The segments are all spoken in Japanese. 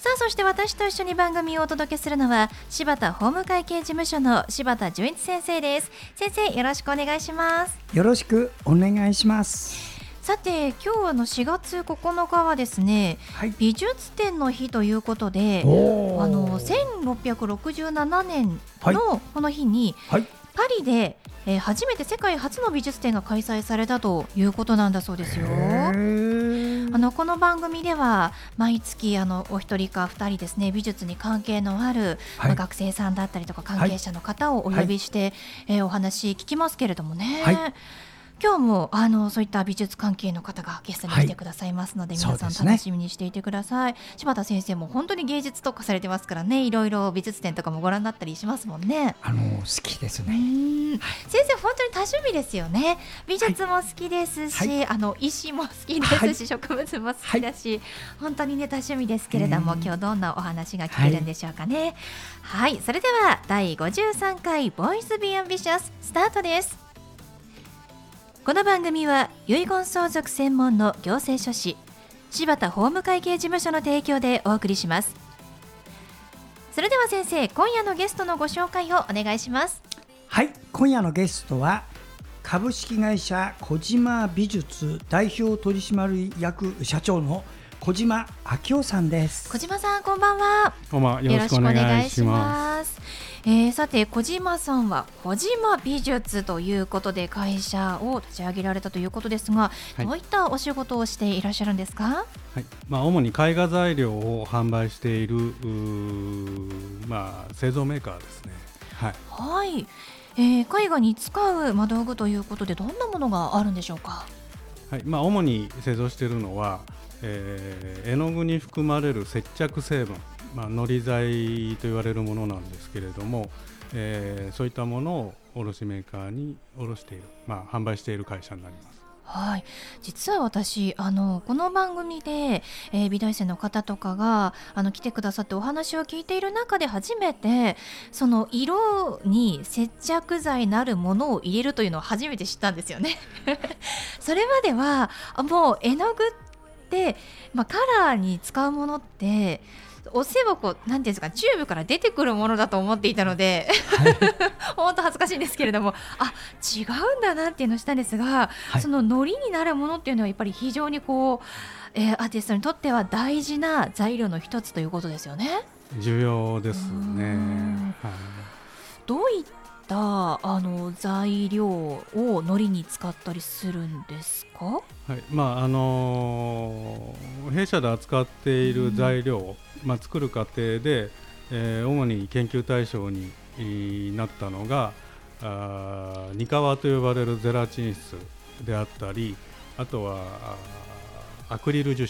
さあそして私と一緒に番組をお届けするのは柴田法務会計事務所の柴田純一先生です。先生よろしくお願いします。よろしくお願いします。さて今日あの4月9日はですね、はい、美術展の日ということであの1667年のこの日に、はい、パリでえー、初めて世界初の美術展が開催されたということなんだそうですよ。あのこの番組では毎月あのお一人か二人ですね美術に関係のある、はい、まあ、学生さんだったりとか関係者の方をお呼びして、はい、えー、お話聞きますけれどもね。はい今日もあのそういった美術関係の方がゲストに来てくださいますので、はい、皆さん楽しみにしていてください、ね、柴田先生も本当に芸術特化されてますからね。いろいろ美術展とかもご覧になったりしますもんね。あの好きですね。先生本当に多趣味ですよね。美術も好きですし、はい、あの石も好きですし、植物も好きだし、本当にね多趣味ですけれども今日どんなお話が聞けるんでしょうかね。はい。それでは第53回 Voice Be Ambitious スタートですこの番組は遺言相続専門の行政書士柴田法務会計事務所の提供でお送りします。それでは先生今夜のゲストのご紹介をお願いします。はい今夜のゲストは株式会社小島美術代表取締役社長の小島昭夫さんです。小島さんこんばんは。こんばんは。よろしくお願いしますえー、さて小島さんは小島美術ということで会社を立ち上げられたということですが、はい、どういったお仕事をしていらっしゃるんですか、はい。まあ、主に絵画材料を販売しているまあ、製造メーカーですね。はい、はい。えー、絵画に使う、ま道具ということでどんなものがあるんでしょうか、はい。まあ、主に製造しているのは、えー、絵の具に含まれる接着成分まあ、のり剤と言われるものなんですけれども、えー、そういったものを卸メーカーに卸している、まあ、販売している会社になります。はい、実は私あのこの番組で、えー、美大生の方とかがあの来てくださってお話を聞いている中で初めてその色に接着剤なるものを入れるというのを初めて知ったんですよね。それまではもう絵の具って、まあ、カラーに使うものっておせばこうなんていうんですかチューブから出てくるものだと思っていたので、はい、本当恥ずかしいんですけれどもあ違うんだなっていうのをしたんですが、はい、そのノリになるものっていうのはやっぱり非常にこう、えー、アーティストにとっては大事な材料の一つということですよね。重要ですね。はい、どういったあの材料を海苔に使ったりするんですか、はいまああのー、弊社で扱っている材料、うん、まあ、作る過程で、えー、主に研究対象になったのがあニカワと呼ばれるゼラチン質であったりあとはアクリル樹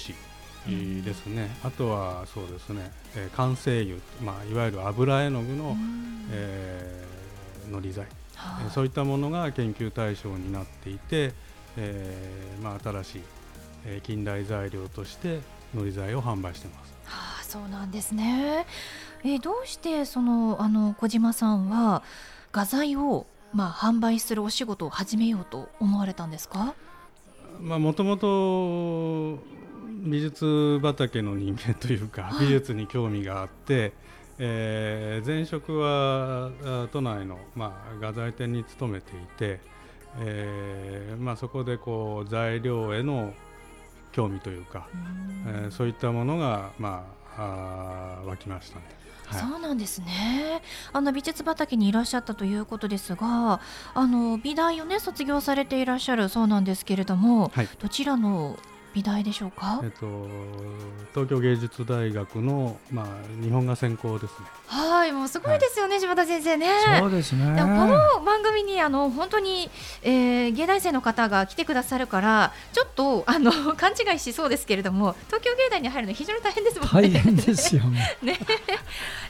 脂ですね、うん、あとはそうですね、えー、完成油、まあ、いわゆる油絵の具の、うん、えーのり剤、はあ、そういったものが研究対象になっていて、えーまあ、新しい、えー、近代材料としてのり剤を販売してます。はあ、そうなんですね、えー、どうしてそのあの小島さんは画材を、まあ、販売するお仕事を始めようと思われたんですか？もともと美術畑の人間というか、美術に興味があって、えー、前職は都内の、まあ、画材店に勤めていて、えーまあ、そこでこう材料への興味というか、うえー、そういったものが、まあ、あ湧きましたね。はい、そうなんですね。あの美術畑にいらっしゃったということですがあの美大をね卒業されていらっしゃるそうなんですけれども、はい、どちらの美大でしょうか、えっと、東京芸術大学の、まあ、日本画専攻ですね。はいもうすごいですよね、はい、柴田先生ね。そうですね。でもこの番組にあの本当に、えー、芸大生の方が来てくださるからちょっとあの 勘違いしそうですけれども東京芸大に入るの非常に大変ですもんね。大変ですよね。ね。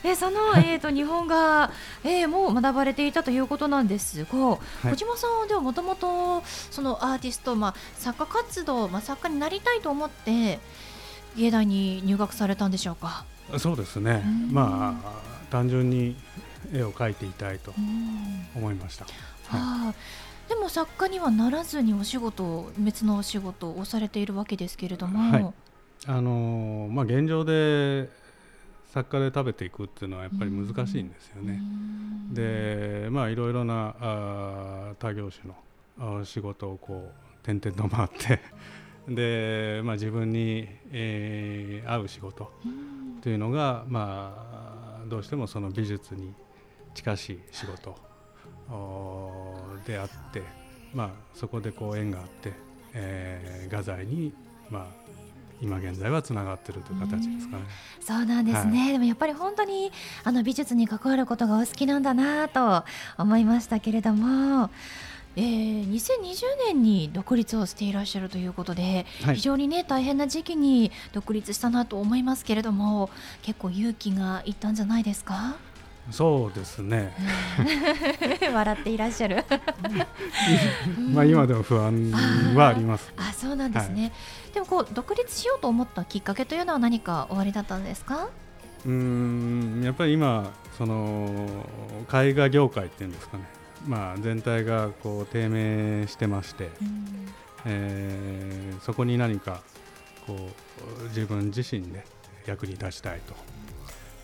でその、えーと、日本画、えー、も学ばれていたということなんですが、はい、小島さんではもともとそのアーティスト、まあ、作家活動、まあ、作家になりたいと思って芸大に入学されたんでしょうか？そうですね、まあ単純に絵を描いていたいと思いました。はい、でも作家にはならずにお仕事別のお仕事をされているわけですけれども、はい、あのまあ、現状で作家で食べていくっていうのはやっぱり難しいんですよね。でまあいろいろなあ他業種の仕事をこう転々と回ってで、まあ、自分に、えー、合う仕事というのが、まあ、どうしてもその美術に近しい仕事であって、まあ、そこでこう縁があって、えー、画材に、まあ、今現在はつながっているという形ですかね。そうなんですね、はい、でもやっぱり本当にあの美術に関わることがお好きなんだなと思いましたけれども。えー、2020年に独立をしていらっしゃるということで、はい、非常にね大変な時期に独立したなと思いますけれども結構勇気がいったんじゃないですか？そうですね。笑っていらっしゃる。まあ今でも不安はあります。あそうなんですね、はい、でもこう独立しようと思ったきっかけというのは何かおありだったんですか？うんやっぱり今その絵画業界っていうんですかねまあ、全体がこう低迷してまして、うん、えー、そこに何かこう自分自身で役に立ちたいと、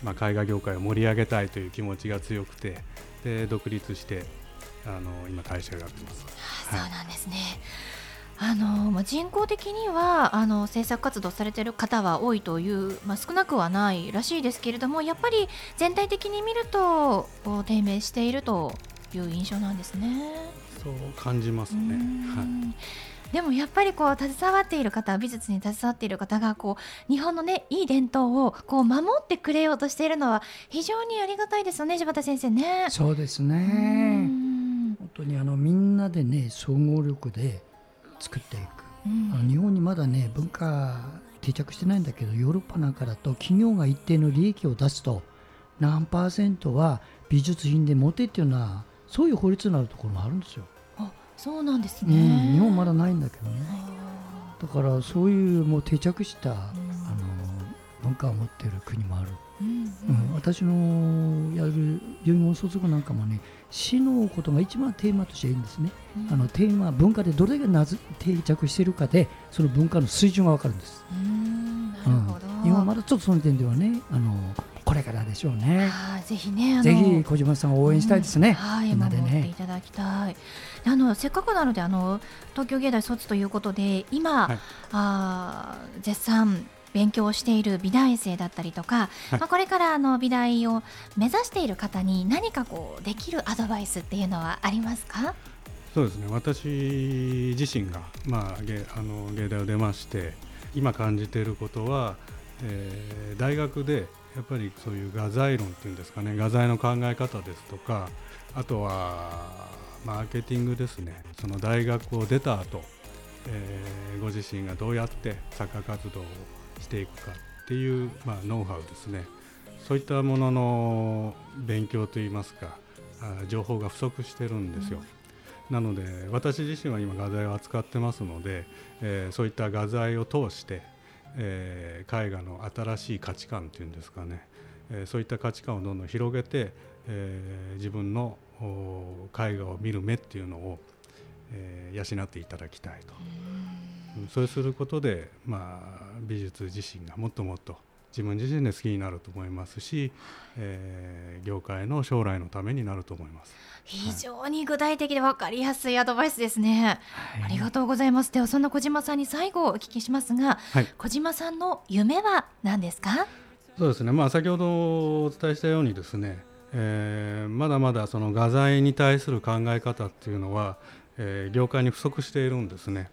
まあ、絵画業界を盛り上げたいという気持ちが強くてで独立してあの今会社をやってます。はあ、そうなんですね、あのまあ、人口的にはあの制作活動されている方は多いという、まあ、少なくはないらしいですけれどもやっぱり全体的に見ると低迷しているという印象なんですね。そう感じますね。はい。でもやっぱりこう携わっている方美術に携わっている方がこう日本のねいい伝統をこう守ってくれようとしているのは非常にありがたいですよね柴田先生ね。そうですね。本当にあのみんなでね総合力で作っていく。あの日本にまだね文化定着してないんだけどヨーロッパなんかだと企業が一定の利益を出すと何パーセントは美術品で持てっていうのはそういう法律になるところもあるんですよ。あそうなんですね、うん、日本まだないんだけどね。だからそういうもう定着した、うん、あの文化を持っている国もある、うんうん、私のやる遺言相続なんかもね死のことが一番テーマとしていいんですね、あのテーマ文化でどれが定着しているかでその文化の水準が分かるんです、なるほど。日本はまだちょっとその点ではねあのこれからでしょうね。ぜひね、ぜひ小島さんを応援したいですね。うん、はい、守っていただきたい。あのせっかくなのであの東京芸大卒ということで今、はい、あ絶賛勉強している美大生だったりとか、はい、まあ、これからあの美大を目指している方に何かこうできるアドバイスっていうのはありますか？そうですね。私自身が、まあ、芸あの芸大を出まして今感じていることは、えー、大学でやっぱりそういう画材論っていうんですかね画材の考え方ですとかあとはマーケティングですね。その大学を出た後、えー、ご自身がどうやって作家活動をしていくかっていう、まあ、ノウハウですね。そういったものの勉強といいますか情報が不足してるんですよ。なので私自身は今画材を扱ってますので、えー、そういった画材を通してえー、絵画の新しい価値観というんですかね、えー、そういった価値観をどんどん広げて、えー、自分の絵画を見る目っていうのを、えー、養っていただきたいと。そうすることで、まあ、美術自身がもっともっと自分自身で好きになると思いますし、えー、業界の将来のためになると思います。非常に具体的で分かりやすいアドバイスですね、はい、ありがとうございます。ではそんな小島さんに最後お聞きしますが、はい、小島さんの夢は何ですか？そうですね。まあ先ほどお伝えしたようにですね、えー、まだまだその画材に対する考え方っていうのは、えー、業界に不足しているんですね。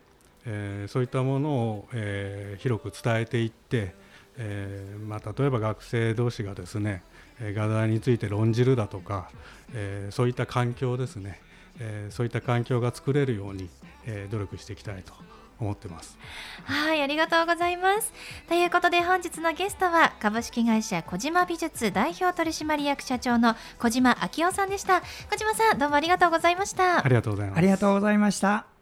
えー、そういったものを、えー、広く伝えていって、えーまあ、例えば学生同士がですね画題について論じるだとか、えー、そういった環境ですね、えー、そういった環境が作れるように、えー、努力していきたいと思ってます。はいありがとうございます。ということで本日のゲストは株式会社小島美術代表取締役社長の小島昭夫さんでした。小島さんどうもありがとうございました。ありがとうございます。ありがとうございました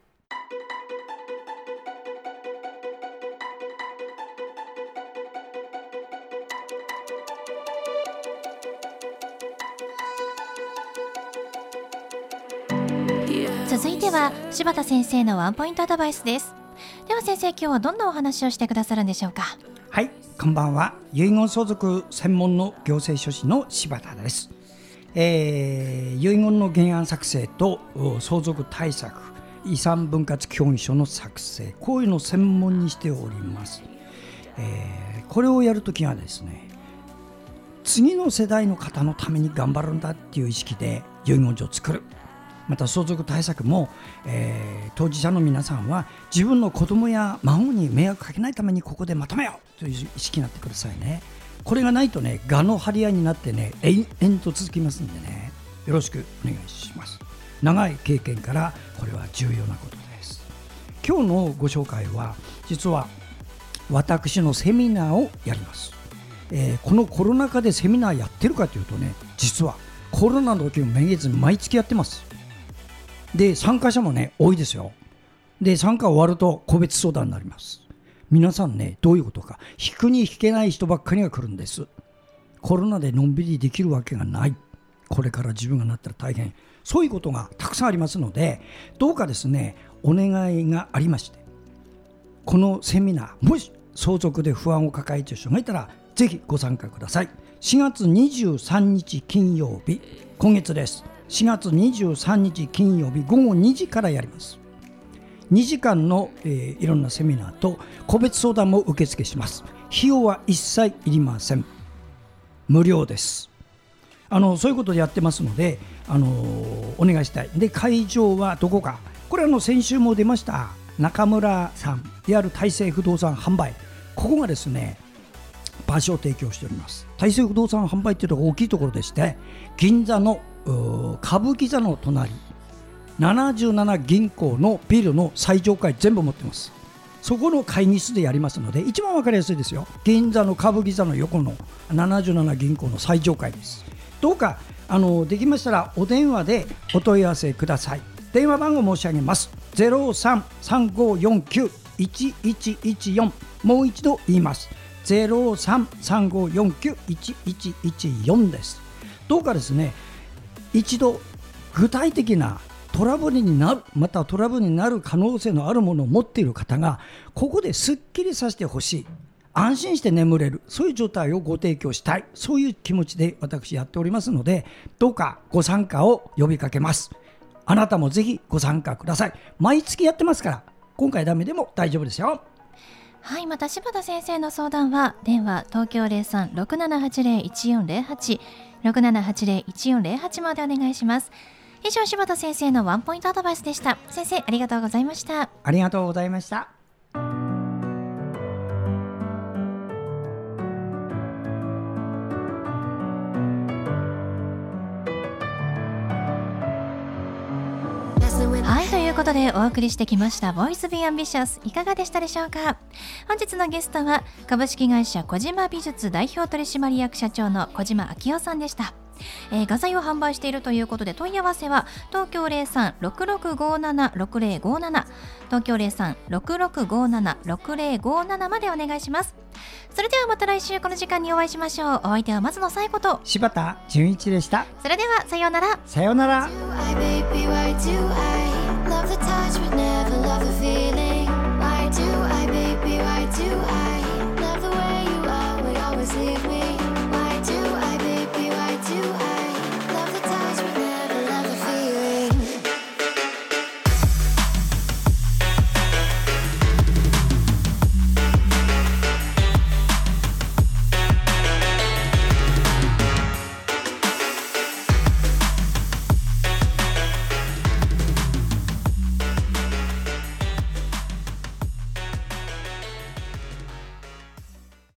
は柴田先生のワンポイントアドバイスです。では先生今日はどんなお話をしてくださるんでしょうか？はいこんばんは。遺言相続専門の行政書士の柴田です、えー、遺言の原案作成と相続対策遺産分割協議書の作成こういうのを専門にしております、えー、これをやるときはですね次の世代の方のために頑張るんだっていう意識で遺言書を作る。また相続対策も、えー、当事者の皆さんは自分の子供や孫に迷惑かけないためにここでまとめようという意識になってくださいね。これがないとね蛾の張り合いになってね延々と続きますんでね。よろしくお願いします。長い経験からこれは重要なことです。今日のご紹介は実は私のセミナーをやります、えー、このコロナ禍でセミナーやってるかというとね実はコロナの時もめげず毎月やってます。で参加者もね多いですよ。で参加終わると個別相談になります。皆さんねどういうことか。引くに引けない人ばっかりが来るんです。コロナでのんびりできるわけがない。これから自分がなったら大変。そういうことがたくさんありますのでどうかですねお願いがありまして。このセミナーもし相続で不安を抱えている人がいたらぜひご参加ください。4月23日金曜日今月です。4月23日金曜日午後2時からやります。2時間の、えー、いろんなセミナーと個別相談も受付します。費用は一切いりません。無料です。あのそういうことでやってますので、あの、お願いしたい。で会場はどこか。これあの先週も出ました中村さんいわゆる大成不動産販売。ここがですね場所を提供しております。大成不動産販売っていうのが大きいところでして銀座の歌舞伎座の隣77銀行のビルの最上階全部持ってます。そこの会議室でやりますので一番分かりやすいですよ。銀座の歌舞伎座の横の77銀行の最上階です。どうかあのできましたらお電話でお問い合わせください。電話番号申し上げます。0335491114もう一度言います。0335491114です。どうかですね一度具体的なトラブルになるまたトラブルになる可能性のあるものを持っている方がここですっきりさせてほしい。安心して眠れる。そういう状態をご提供したい。そういう気持ちで私やっておりますのでどうかご参加を呼びかけます。あなたもぜひご参加ください。毎月やってますから今回ダメでも大丈夫ですよ。はいまた柴田先生の相談は電話東京0367801408 6780-1408までお願いします。以上、柴田先生のワンポイントアドバイスでした。先生、ありがとうございました。ありがとうございました。ことでお送りしてきました「 Voice Be Ambitious」いかがでしたでしょうか？本日のゲストは株式会社小島美術代表取締役社長の小島昭夫さんでした。えー、画材を販売しているということで問い合わせは東京0366576057東京0366576057までお願いします。それではまた来週この時間にお会いしましょう。お相手は松野紗子と。柴田純一でした。それではさようなら。さようなら love the touch, but never love the feeling.